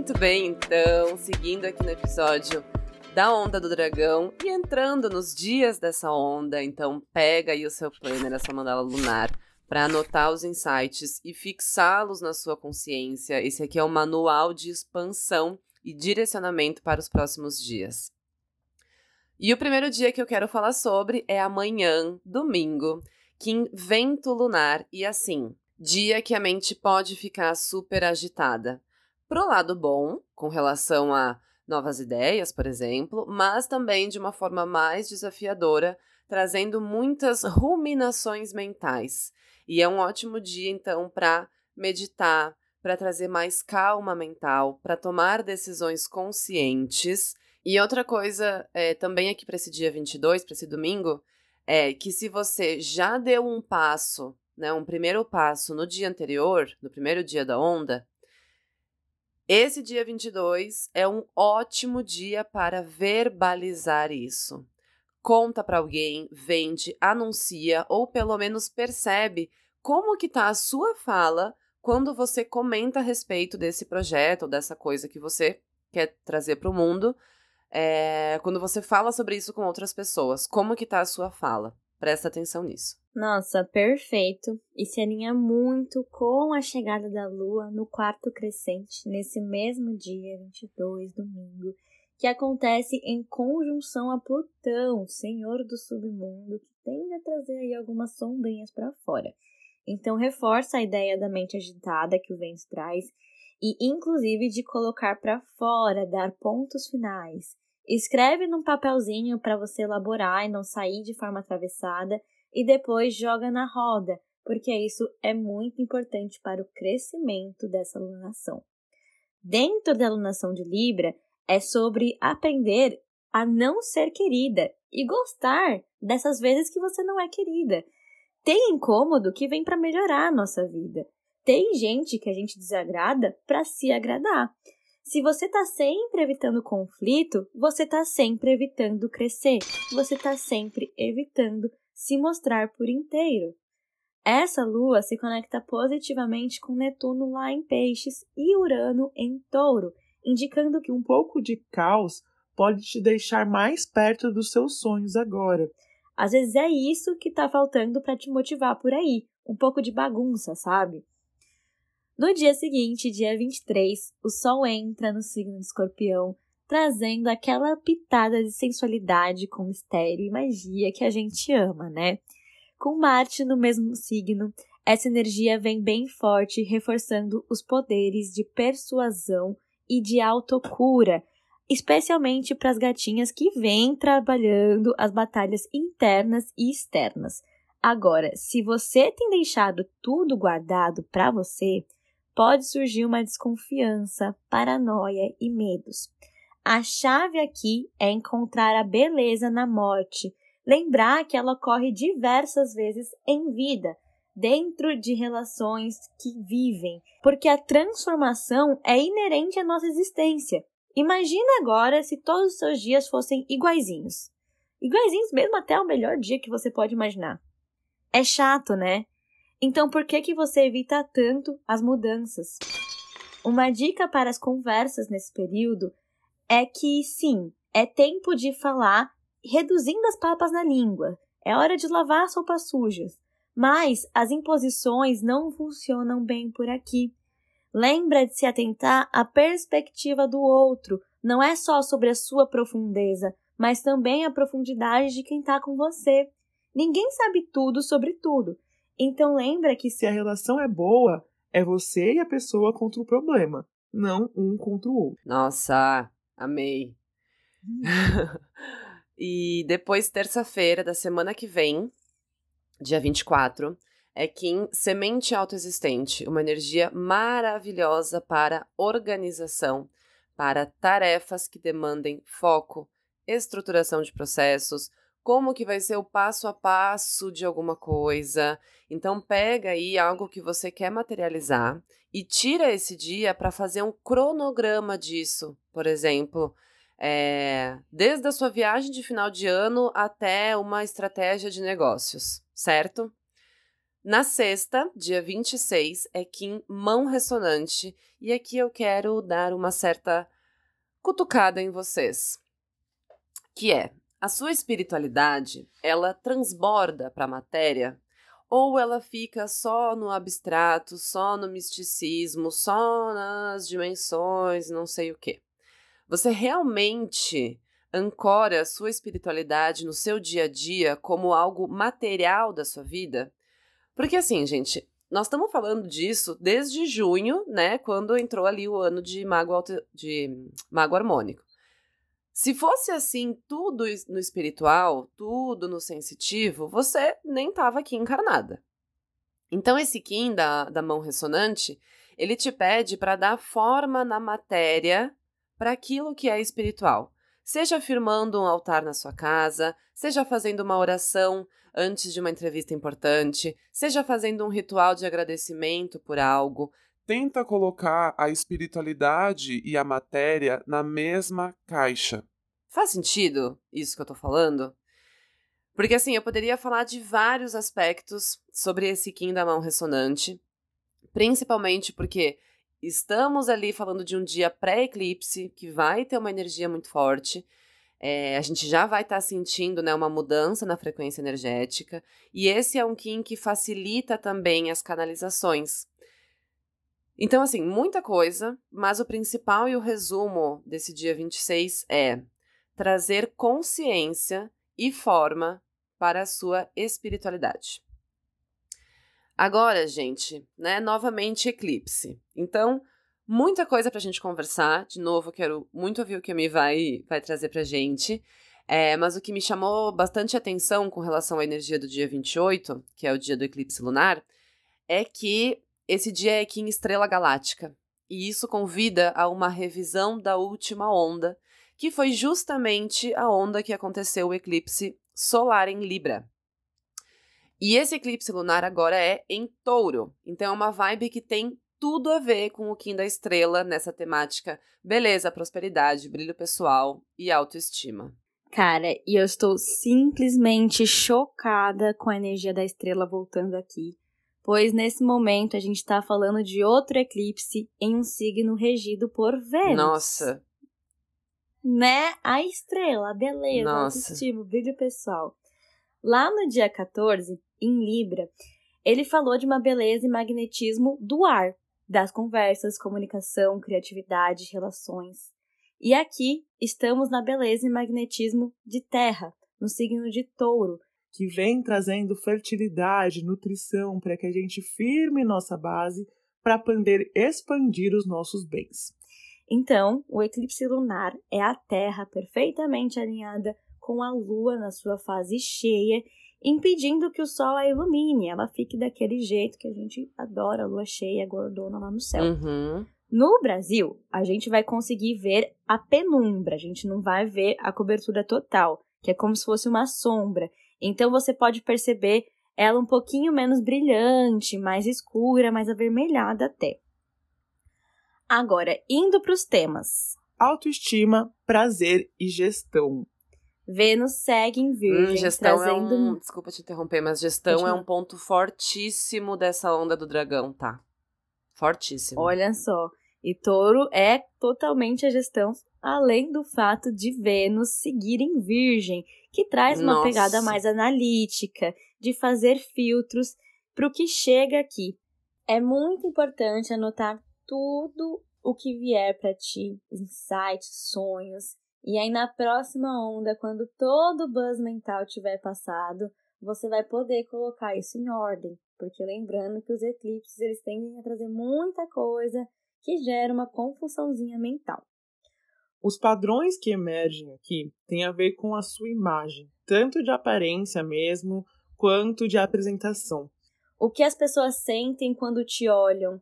Muito bem, então, seguindo aqui no episódio da onda do dragão e entrando nos dias dessa onda, então pega aí o seu planner, a sua mandala lunar, para anotar os insights e fixá-los na sua consciência. Esse aqui é o manual de expansão e direcionamento para os próximos dias. E o primeiro dia que eu quero falar sobre é amanhã, domingo, Kim vento lunar e assim, dia que a mente pode ficar super agitada. Pro lado bom, com relação a novas ideias, por exemplo, mas também de uma forma mais desafiadora, trazendo muitas ruminações mentais. E é um ótimo dia, então, para meditar, para trazer mais calma mental, para tomar decisões conscientes. E outra coisa, é, também aqui para esse dia 22, para esse domingo, é que se você já deu um passo, né, um primeiro passo no dia anterior, no primeiro dia da onda, esse dia 22 é um ótimo dia para verbalizar isso. Conta para alguém, vende, anuncia ou pelo menos percebe como que tá a sua fala quando você comenta a respeito desse projeto ou dessa coisa que você quer trazer para o mundo. É, quando você fala sobre isso com outras pessoas, como que tá a sua fala? Presta atenção nisso. Nossa, perfeito. E se alinha muito com a chegada da lua no quarto crescente, nesse mesmo dia, 22, domingo, que acontece em conjunção a Plutão, senhor do submundo, que tende a trazer aí algumas sombrinhas para fora. Então, reforça a ideia da mente agitada que o vento traz e, inclusive, de colocar para fora, dar pontos finais. Escreve num papelzinho para você elaborar e não sair de forma atravessada e depois joga na roda, porque isso é muito importante para o crescimento dessa alunação. Dentro da alunação de Libra, é sobre aprender a não ser querida e gostar dessas vezes que você não é querida. Tem incômodo que vem para melhorar a nossa vida. Tem gente que a gente desagrada para se agradar. Se você está sempre evitando conflito, você está sempre evitando crescer. Você está sempre evitando se mostrar por inteiro. Essa lua se conecta positivamente com Netuno lá em Peixes e Urano em Touro, indicando que um pouco de caos pode te deixar mais perto dos seus sonhos agora. Às vezes é isso que está faltando para te motivar por aí, um pouco de bagunça, sabe? No dia seguinte, dia 23, o Sol entra no signo de Escorpião, trazendo aquela pitada de sensualidade com mistério e magia que a gente ama, né? Com Marte no mesmo signo, essa energia vem bem forte, reforçando os poderes de persuasão e de autocura, especialmente para as gatinhas que vêm trabalhando as batalhas internas e externas. Agora, se você tem deixado tudo guardado para você, pode surgir uma desconfiança, paranoia e medos. A chave aqui é encontrar a beleza na morte, lembrar que ela ocorre diversas vezes em vida, dentro de relações que vivem, porque a transformação é inerente à nossa existência. Imagina agora se todos os seus dias fossem iguaizinhos. Iguaizinhos mesmo até o melhor dia que você pode imaginar. É chato, né? Então, por que, que você evita tanto as mudanças? Uma dica para as conversas nesse período é que, sim, é tempo de falar reduzindo as papas na língua. É hora de lavar as roupas sujas. Mas as imposições não funcionam bem por aqui. Lembra de se atentar à perspectiva do outro. Não é só sobre a sua profundeza, mas também a profundidade de quem está com você. Ninguém sabe tudo sobre tudo. Então lembra que se a relação é boa, é você e a pessoa contra o problema, não um contra o outro. Nossa, amei. Hum. e depois, terça-feira da semana que vem, dia 24, é Kim Semente Autoexistente, uma energia maravilhosa para organização, para tarefas que demandem foco, estruturação de processos, como que vai ser o passo a passo de alguma coisa. Então pega aí algo que você quer materializar e tira esse dia para fazer um cronograma disso, por exemplo, é, desde a sua viagem de final de ano até uma estratégia de negócios, certo? Na sexta, dia 26, é Kim Mão Ressonante, e aqui eu quero dar uma certa cutucada em vocês. Que é, a sua espiritualidade, ela transborda para a matéria ou ela fica só no abstrato, só no misticismo, só nas dimensões, não sei o quê. Você realmente ancora a sua espiritualidade no seu dia a dia como algo material da sua vida? Porque assim, gente, nós estamos falando disso desde junho, né? Quando entrou ali o ano de mago, alto, de mago harmônico. Se fosse assim, tudo no espiritual, tudo no sensitivo, você nem estava aqui encarnada. Então, esse Kim da, da mão ressonante, ele te pede para dar forma na matéria para aquilo que é espiritual. Seja firmando um altar na sua casa, seja fazendo uma oração antes de uma entrevista importante, seja fazendo um ritual de agradecimento por algo. Tenta colocar a espiritualidade e a matéria na mesma caixa. Faz sentido isso que eu tô falando? Porque assim, eu poderia falar de vários aspectos sobre esse Kim da mão ressonante, principalmente porque estamos ali falando de um dia pré-eclipse que vai ter uma energia muito forte. É, a gente já vai estar tá sentindo né, uma mudança na frequência energética, e esse é um Kim que facilita também as canalizações. Então, assim, muita coisa, mas o principal e o resumo desse dia 26 é trazer consciência e forma para a sua espiritualidade. Agora, gente, né, novamente eclipse. Então, muita coisa para a gente conversar. De novo, quero muito ouvir o que a Mi vai, vai trazer para a gente. É, mas o que me chamou bastante atenção com relação à energia do dia 28, que é o dia do eclipse lunar, é que esse dia é aqui em estrela galáctica. E isso convida a uma revisão da última onda, que foi justamente a onda que aconteceu o eclipse solar em Libra. E esse eclipse lunar agora é em touro. Então é uma vibe que tem tudo a ver com o Kim da Estrela nessa temática beleza, prosperidade, brilho pessoal e autoestima. Cara, e eu estou simplesmente chocada com a energia da estrela voltando aqui, pois nesse momento a gente está falando de outro eclipse em um signo regido por Vênus. Nossa! Né? A estrela, a beleza, Nossa. autoestima, brilho pessoal. Lá no dia 14, em Libra, ele falou de uma beleza e magnetismo do ar, das conversas, comunicação, criatividade, relações. E aqui estamos na beleza e magnetismo de terra, no signo de touro. Que vem trazendo fertilidade, nutrição, para que a gente firme nossa base para poder expandir os nossos bens. Então, o eclipse lunar é a Terra perfeitamente alinhada com a Lua na sua fase cheia impedindo que o sol a ilumine, ela fique daquele jeito que a gente adora, a lua cheia, gordona lá no céu. Uhum. No Brasil, a gente vai conseguir ver a penumbra, a gente não vai ver a cobertura total, que é como se fosse uma sombra. Então você pode perceber ela um pouquinho menos brilhante, mais escura, mais avermelhada até. Agora, indo para os temas: autoestima, prazer e gestão. Vênus segue em Virgem, hum, gestão trazendo... É um, desculpa te interromper, mas gestão é um ponto fortíssimo dessa onda do dragão, tá? Fortíssimo. Olha só. E touro é totalmente a gestão, além do fato de Vênus seguir em Virgem, que traz uma Nossa. pegada mais analítica, de fazer filtros para o que chega aqui. É muito importante anotar tudo o que vier para ti, insights, sonhos, e aí na próxima onda, quando todo o buzz mental tiver passado, você vai poder colocar isso em ordem, porque lembrando que os eclipses eles tendem a trazer muita coisa que gera uma confusãozinha mental. Os padrões que emergem aqui têm a ver com a sua imagem, tanto de aparência mesmo, quanto de apresentação. O que as pessoas sentem quando te olham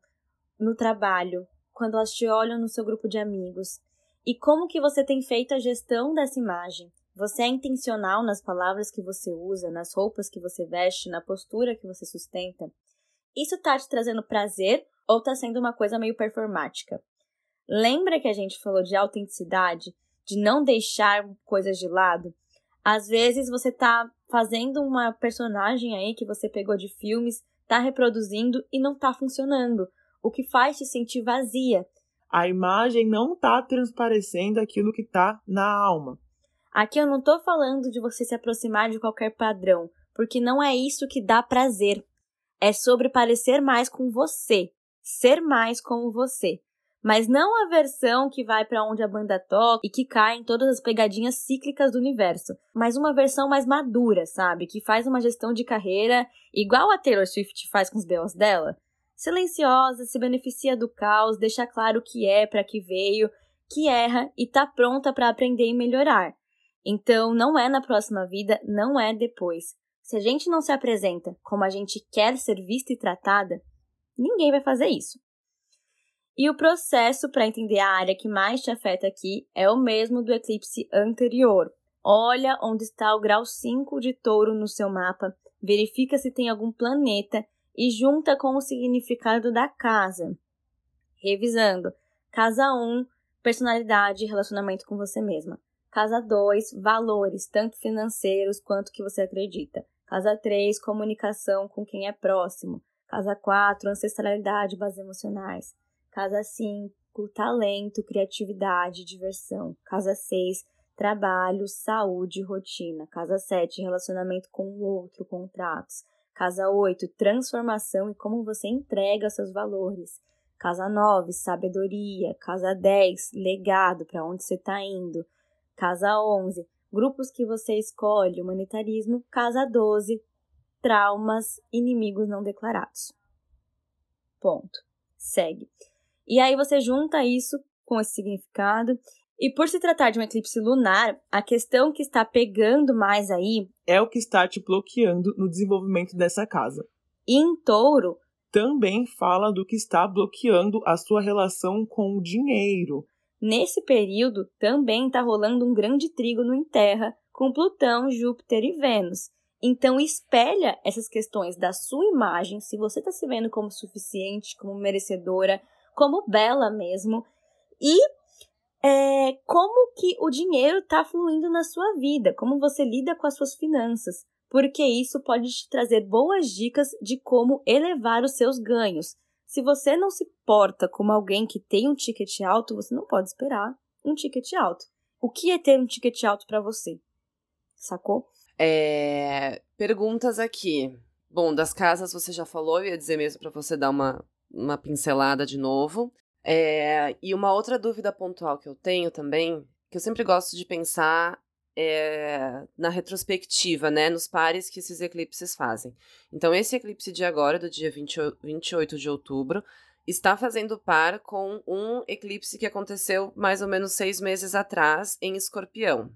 no trabalho, quando elas te olham no seu grupo de amigos, e como que você tem feito a gestão dessa imagem? Você é intencional nas palavras que você usa, nas roupas que você veste, na postura que você sustenta? Isso tá te trazendo prazer ou tá sendo uma coisa meio performática? Lembra que a gente falou de autenticidade, de não deixar coisas de lado? Às vezes você tá fazendo uma personagem aí que você pegou de filmes, está reproduzindo e não está funcionando, o que faz te sentir vazia. A imagem não está transparecendo aquilo que está na alma. Aqui eu não estou falando de você se aproximar de qualquer padrão, porque não é isso que dá prazer. É sobre parecer mais com você, ser mais como você. Mas não a versão que vai para onde a banda toca e que cai em todas as pegadinhas cíclicas do universo, mas uma versão mais madura, sabe? Que faz uma gestão de carreira igual a Taylor Swift faz com os belos dela. Silenciosa, se beneficia do caos, deixa claro o que é, para que veio, que erra e tá pronta para aprender e melhorar. Então, não é na próxima vida, não é depois. Se a gente não se apresenta como a gente quer ser vista e tratada, ninguém vai fazer isso. E o processo para entender a área que mais te afeta aqui é o mesmo do eclipse anterior. Olha onde está o grau 5 de touro no seu mapa, verifica se tem algum planeta e junta com o significado da casa. Revisando: casa 1, personalidade e relacionamento com você mesma. Casa 2, valores, tanto financeiros quanto que você acredita. Casa 3, comunicação com quem é próximo. Casa 4, ancestralidade, bases emocionais. Casa 5, talento, criatividade, diversão. Casa 6, trabalho, saúde, rotina. Casa 7, relacionamento com o outro, contratos. Casa 8, transformação e como você entrega seus valores. Casa 9, sabedoria. Casa 10, legado, para onde você está indo. Casa 11, grupos que você escolhe, humanitarismo. Casa 12, traumas, inimigos não declarados. Ponto. Segue. E aí você junta isso com esse significado. E por se tratar de um eclipse lunar, a questão que está pegando mais aí é o que está te bloqueando no desenvolvimento dessa casa. E em touro, também fala do que está bloqueando a sua relação com o dinheiro. Nesse período, também está rolando um grande trígono em Terra com Plutão, Júpiter e Vênus. Então, espelha essas questões da sua imagem, se você está se vendo como suficiente, como merecedora, como bela mesmo, e é, como que o dinheiro está fluindo na sua vida, como você lida com as suas finanças, porque isso pode te trazer boas dicas de como elevar os seus ganhos. Se você não se porta como alguém que tem um ticket alto, você não pode esperar um ticket alto. O que é ter um ticket alto para você? Sacou? É, perguntas aqui. Bom, das casas você já falou, eu ia dizer mesmo para você dar uma uma pincelada de novo. É, e uma outra dúvida pontual que eu tenho também, que eu sempre gosto de pensar é, na retrospectiva, né, nos pares que esses eclipses fazem. Então, esse eclipse de agora, do dia 20, 28 de outubro, está fazendo par com um eclipse que aconteceu mais ou menos seis meses atrás em Escorpião.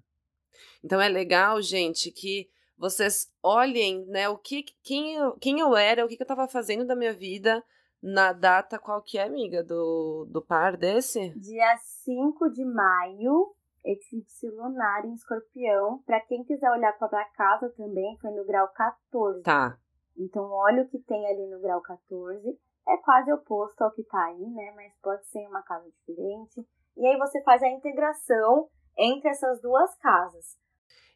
Então, é legal, gente, que vocês olhem, né, o que, quem, eu, quem eu era, o que, que eu estava fazendo da minha vida na data qual que é, amiga, do, do par desse? Dia 5 de maio, eclipse lunar em escorpião. Para quem quiser olhar para casa também, foi no grau 14. Tá. Então, olha o que tem ali no grau 14. É quase oposto ao que tá aí, né? Mas pode ser uma casa diferente. E aí você faz a integração entre essas duas casas.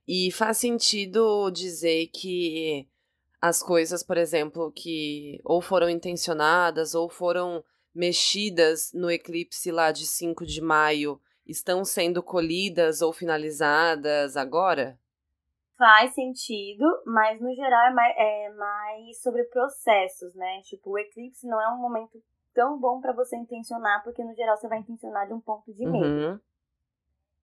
E faz sentido dizer que as coisas, por exemplo, que ou foram intencionadas ou foram mexidas no eclipse lá de 5 de maio estão sendo colhidas ou finalizadas agora? Faz sentido, mas no geral é mais, é mais sobre processos, né? Tipo, o eclipse não é um momento tão bom para você intencionar, porque no geral você vai intencionar de um ponto de medo. Uhum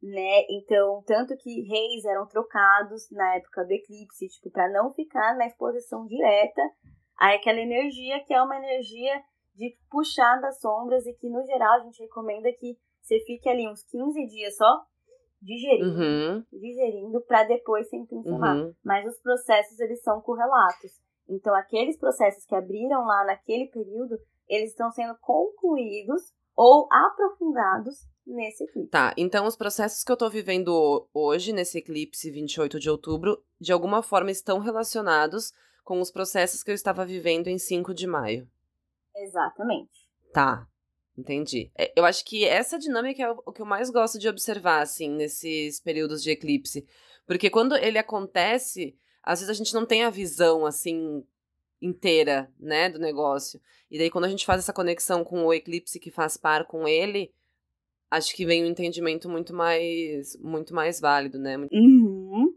né? Então, tanto que reis eram trocados na época do eclipse, tipo, para não ficar na exposição direta a aquela energia que é uma energia de puxar das sombras e que no geral a gente recomenda que você fique ali uns 15 dias só digerindo, uhum. digerindo para depois se intensificar. Uhum. Mas os processos eles são correlatos. Então, aqueles processos que abriram lá naquele período, eles estão sendo concluídos ou aprofundados nesse eclipse. Tá, então os processos que eu tô vivendo hoje, nesse eclipse 28 de outubro, de alguma forma estão relacionados com os processos que eu estava vivendo em 5 de maio. Exatamente. Tá, entendi. É, eu acho que essa dinâmica é o que eu mais gosto de observar, assim, nesses períodos de eclipse. Porque quando ele acontece, às vezes a gente não tem a visão, assim, inteira, né, do negócio. E daí quando a gente faz essa conexão com o eclipse que faz par com ele, acho que vem um entendimento muito mais muito mais válido, né? Uhum.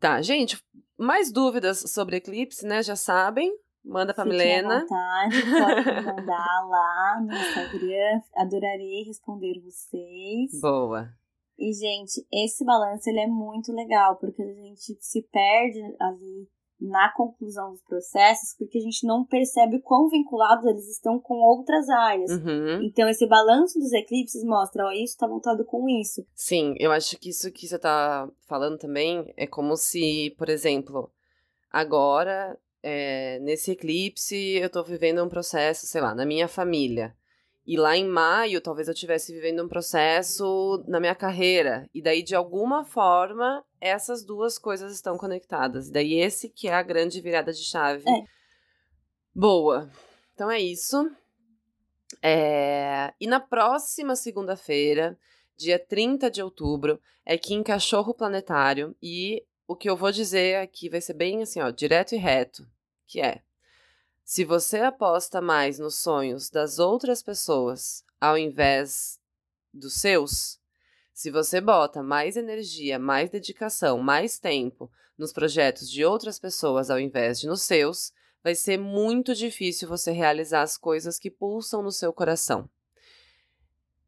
Tá, gente, mais dúvidas sobre eclipse, né? Já sabem. Manda pra Fiquem Milena. à vontade, pode mandar lá no Instagram. Adorarei responder vocês. Boa. E, gente, esse balanço ele é muito legal, porque a gente se perde ali na conclusão dos processos, porque a gente não percebe quão vinculados eles estão com outras áreas. Uhum. Então, esse balanço dos eclipses mostra, ó, isso está montado com isso. Sim, eu acho que isso que você tá falando também é como se, por exemplo, agora, é, nesse eclipse, eu tô vivendo um processo, sei lá, na minha família. E lá em maio, talvez eu estivesse vivendo um processo na minha carreira. E daí, de alguma forma, essas duas coisas estão conectadas. Daí, esse que é a grande virada de chave. É. Boa. Então é isso. É, E na próxima segunda-feira, dia 30 de outubro, é que em Cachorro Planetário. E o que eu vou dizer aqui vai ser bem assim, ó, direto e reto. Que é. Se você aposta mais nos sonhos das outras pessoas ao invés dos seus, se você bota mais energia, mais dedicação, mais tempo nos projetos de outras pessoas ao invés de nos seus, vai ser muito difícil você realizar as coisas que pulsam no seu coração.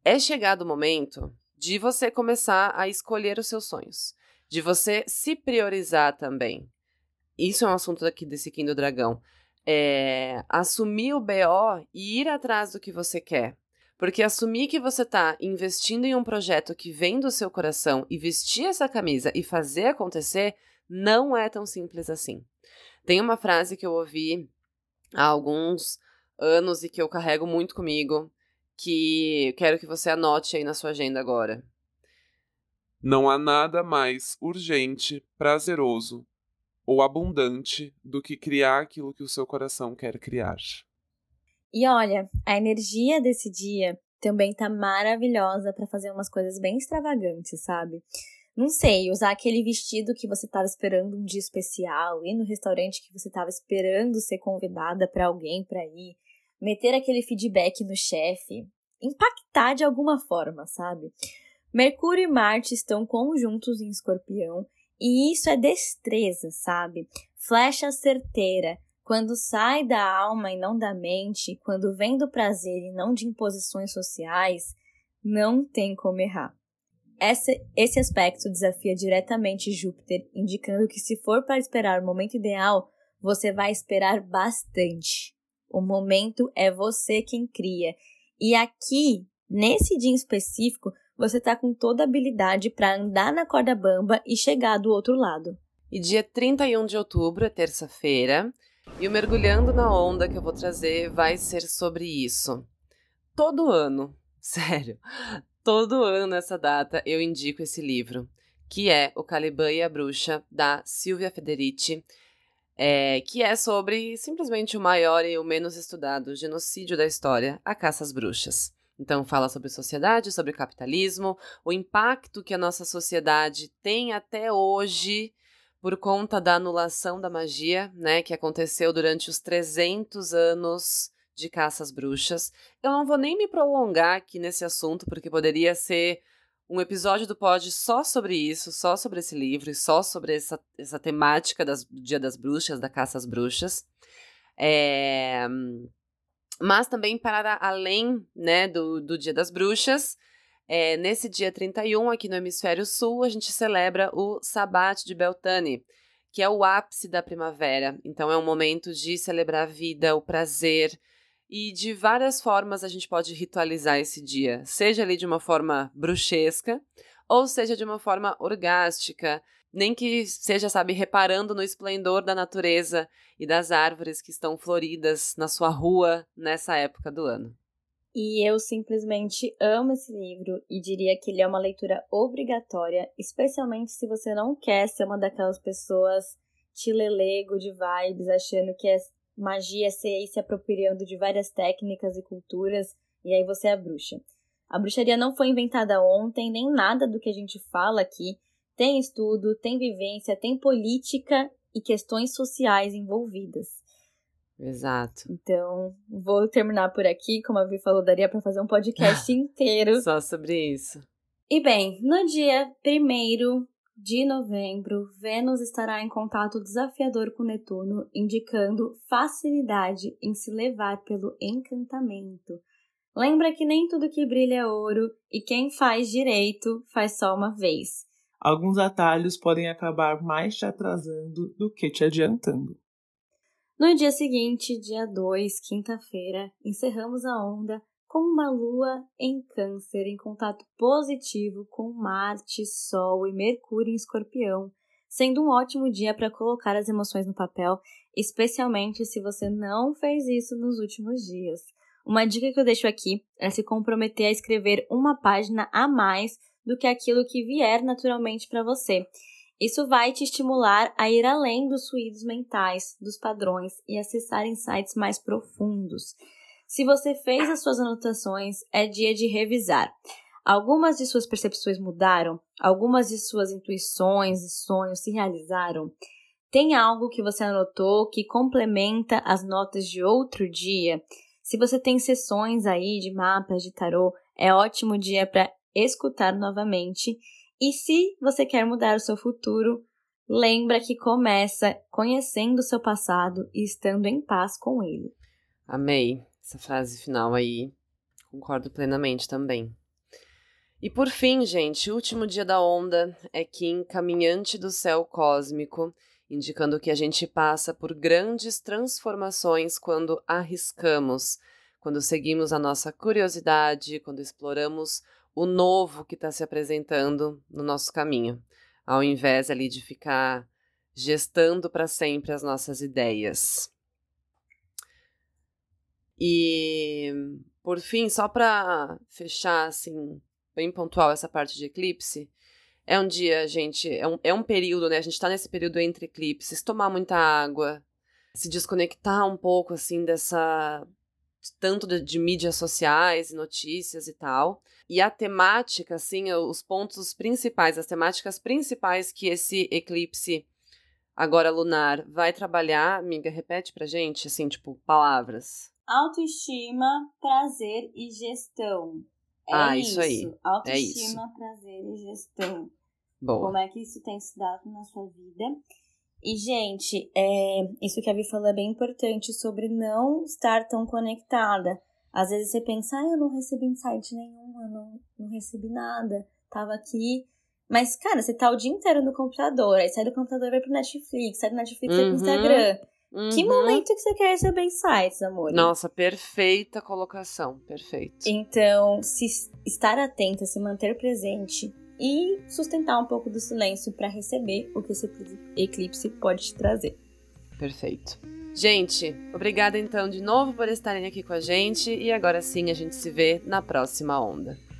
É chegado o momento de você começar a escolher os seus sonhos, de você se priorizar também. Isso é um assunto aqui desse Kim do Dragão é, assumir o BO e ir atrás do que você quer. Porque assumir que você está investindo em um projeto que vem do seu coração e vestir essa camisa e fazer acontecer não é tão simples assim. Tem uma frase que eu ouvi há alguns anos e que eu carrego muito comigo, que quero que você anote aí na sua agenda agora. Não há nada mais urgente, prazeroso ou abundante do que criar aquilo que o seu coração quer criar. E olha, a energia desse dia também tá maravilhosa para fazer umas coisas bem extravagantes, sabe? Não sei, usar aquele vestido que você tava esperando um dia especial, ir no restaurante que você tava esperando ser convidada para alguém para ir, meter aquele feedback no chefe, impactar de alguma forma, sabe? Mercúrio e Marte estão conjuntos em Escorpião e isso é destreza, sabe? Flecha certeira, quando sai da alma e não da mente, quando vem do prazer e não de imposições sociais, não tem como errar. Esse, aspecto desafia diretamente Júpiter, indicando que se for para esperar o momento ideal, você vai esperar bastante. O momento é você quem cria. E aqui, nesse dia específico, você tá com toda a habilidade para andar na corda bamba e chegar do outro lado. E dia 31 de outubro terça-feira, e o Mergulhando na Onda que eu vou trazer vai ser sobre isso. Todo ano, sério, todo ano nessa data eu indico esse livro, que é O Caliban e a Bruxa, da Silvia Federici, é, que é sobre simplesmente o maior e o menos estudado genocídio da história, a caça às bruxas. Então, fala sobre sociedade, sobre capitalismo, o impacto que a nossa sociedade tem até hoje por conta da anulação da magia, né, que aconteceu durante os 300 anos de caça às bruxas. Eu não vou nem me prolongar aqui nesse assunto, porque poderia ser um episódio do pod só sobre isso, só sobre esse livro e só sobre essa, essa temática das, do Dia das Bruxas, da caça às bruxas. É mas também para além né, do, do Dia das Bruxas. É, nesse dia 31, aqui no Hemisfério Sul, a gente celebra o Sabat de Beltane, que é o ápice da primavera. Então, é um momento de celebrar a vida, o prazer. E de várias formas a gente pode ritualizar esse dia, seja ali de uma forma bruxesca, ou seja de uma forma orgástica, nem que seja, sabe, reparando no esplendor da natureza e das árvores que estão floridas na sua rua nessa época do ano. E eu simplesmente amo esse livro e diria que ele é uma leitura obrigatória, especialmente se você não quer ser uma daquelas pessoas tilelego de vibes, achando que é magia ser ir se apropriando de várias técnicas e culturas, e aí você é bruxa. A bruxaria não foi inventada ontem, nem nada do que a gente fala aqui tem estudo, tem vivência, tem política e questões sociais envolvidas. Exato. Então, vou terminar por aqui. Como a Vi falou, daria para fazer um podcast inteiro. Só sobre isso. E bem, no dia 1 de novembro, Vênus estará em contato desafiador com Netuno, indicando facilidade em se levar pelo encantamento. Lembra que nem tudo que brilha é ouro e quem faz direito faz só uma vez. Alguns atalhos podem acabar mais te atrasando do que te adiantando. No dia seguinte, dia 2, quinta-feira, encerramos a onda com uma lua em Câncer em contato positivo com Marte, Sol e Mercúrio em Escorpião, sendo um ótimo dia para colocar as emoções no papel, especialmente se você não fez isso nos últimos dias. Uma dica que eu deixo aqui é se comprometer a escrever uma página a mais do que aquilo que vier naturalmente para você. Isso vai te estimular a ir além dos ruídos mentais, dos padrões e acessar insights mais profundos. Se você fez as suas anotações, é dia de revisar. Algumas de suas percepções mudaram, algumas de suas intuições e sonhos se realizaram. Tem algo que você anotou que complementa as notas de outro dia? Se você tem sessões aí de mapas de tarô, é ótimo dia para escutar novamente. E se você quer mudar o seu futuro, lembra que começa conhecendo o seu passado e estando em paz com ele. Amei essa frase final aí. Concordo plenamente também. E por fim, gente, o último dia da onda é Kim, caminhante do céu cósmico, indicando que a gente passa por grandes transformações quando arriscamos, quando seguimos a nossa curiosidade, quando exploramos o novo que está se apresentando no nosso caminho, ao invés ali de ficar gestando para sempre as nossas ideias. E por fim, só para fechar assim, bem pontual essa parte de eclipse, é um dia, gente, é um, é um período, né? A gente tá nesse período entre eclipses, tomar muita água, se desconectar um pouco, assim, dessa. Tanto de, de mídias sociais e notícias e tal. E a temática, assim, os pontos principais, as temáticas principais que esse eclipse agora lunar vai trabalhar, amiga, repete pra gente, assim, tipo, palavras. Autoestima, prazer e gestão. É ah, isso, isso aí. Autoestima, é isso. prazer e gestão. Boa. Como é que isso tem se dado na sua vida? E, gente, é, isso que a Vi falou é bem importante sobre não estar tão conectada. Às vezes você pensa, ah, eu não recebi insight nenhum, eu não, não recebi nada, tava aqui. Mas, cara, você tá o dia inteiro no computador, aí sai do computador e vai pro Netflix, sai do Netflix e vai pro Uhum. Instagram. Uhum. Que momento que você quer receber insights, amor? Nossa, perfeita colocação. Perfeito. Então, se estar atenta, se manter presente e sustentar um pouco do silêncio para receber o que esse eclipse pode te trazer. Perfeito. Gente, obrigada então de novo por estarem aqui com a gente e agora sim a gente se vê na próxima onda.